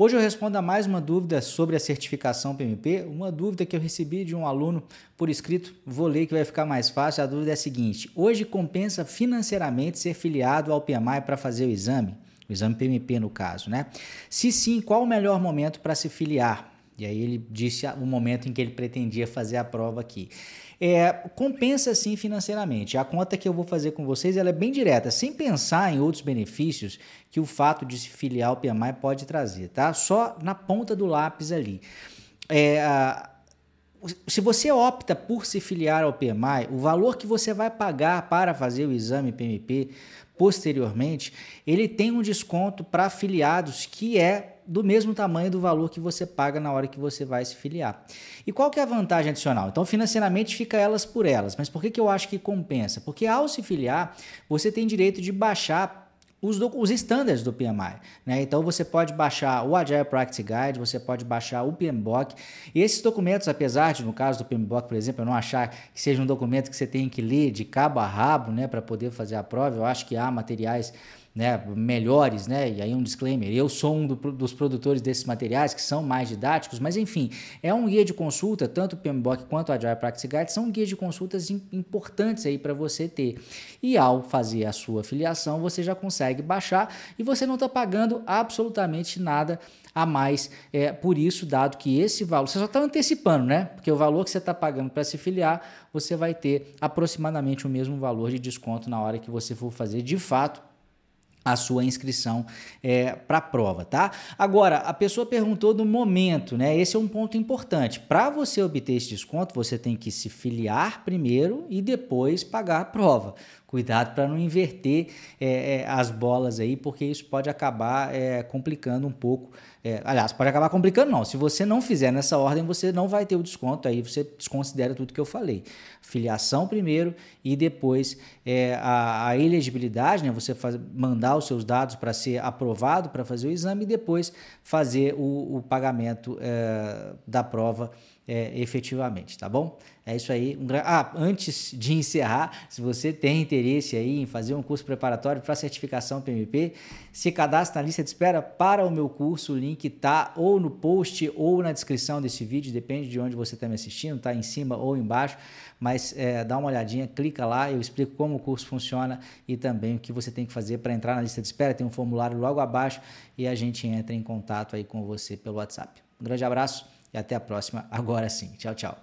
Hoje eu respondo a mais uma dúvida sobre a certificação PMP, uma dúvida que eu recebi de um aluno por escrito, vou ler que vai ficar mais fácil. A dúvida é a seguinte: hoje compensa financeiramente ser filiado ao PMI para fazer o exame? O exame PMP no caso, né? Se sim, qual o melhor momento para se filiar? E aí ele disse o momento em que ele pretendia fazer a prova aqui. É, compensa sim financeiramente. A conta que eu vou fazer com vocês ela é bem direta, sem pensar em outros benefícios que o fato de se filiar ao PMI pode trazer, tá? Só na ponta do lápis ali. É, se você opta por se filiar ao PMI, o valor que você vai pagar para fazer o exame PMP posteriormente, ele tem um desconto para afiliados que é do mesmo tamanho do valor que você paga na hora que você vai se filiar. E qual que é a vantagem adicional? Então, financeiramente fica elas por elas. Mas por que, que eu acho que compensa? Porque ao se filiar, você tem direito de baixar os, os standards do PMI. Né? Então você pode baixar o Agile Practice Guide, você pode baixar o PMBOK. E esses documentos, apesar de, no caso do PMBOK, por exemplo, eu não achar que seja um documento que você tem que ler de cabo a rabo né, para poder fazer a prova, eu acho que há materiais né, melhores, né? E aí um disclaimer, eu sou um do, dos produtores desses materiais que são mais didáticos, mas enfim, é um guia de consulta, tanto o PMBOK quanto o Agile Practice Guide são guias de consultas importantes aí para você ter. E ao fazer a sua filiação, você já consegue baixar e você não está pagando absolutamente nada a mais é, por isso, dado que esse valor, você só está antecipando, né? Porque o valor que você está pagando para se filiar, você vai ter aproximadamente o mesmo valor de desconto na hora que você for fazer de fato a sua inscrição é, para a prova, tá? Agora, a pessoa perguntou do momento, né? Esse é um ponto importante. Para você obter esse desconto, você tem que se filiar primeiro e depois pagar a prova. Cuidado para não inverter é, é, as bolas aí, porque isso pode acabar é, complicando um pouco. É, aliás, pode acabar complicando, não. Se você não fizer nessa ordem, você não vai ter o desconto, aí você desconsidera tudo que eu falei. Filiação primeiro e depois é, a, a, elegibilidade, né? Você faz, mandar os seus dados para ser aprovado para fazer o exame e depois fazer o, o pagamento é, da prova é, efetivamente, tá bom? É isso aí. Um gra... Ah, antes de encerrar, se você tem interesse aí em fazer um curso preparatório para certificação PMP, se cadastre na lista de espera para o meu curso. O link tá ou no post ou na descrição desse vídeo, depende de onde você está me assistindo, tá em cima ou embaixo. Mas é, dá uma olhadinha, clica lá, eu explico como o curso funciona e também o que você tem que fazer para entrar na lista de espera. Tem um formulário logo abaixo e a gente entra em contato aí com você pelo WhatsApp. Um grande abraço e até a próxima, agora sim. Tchau, tchau.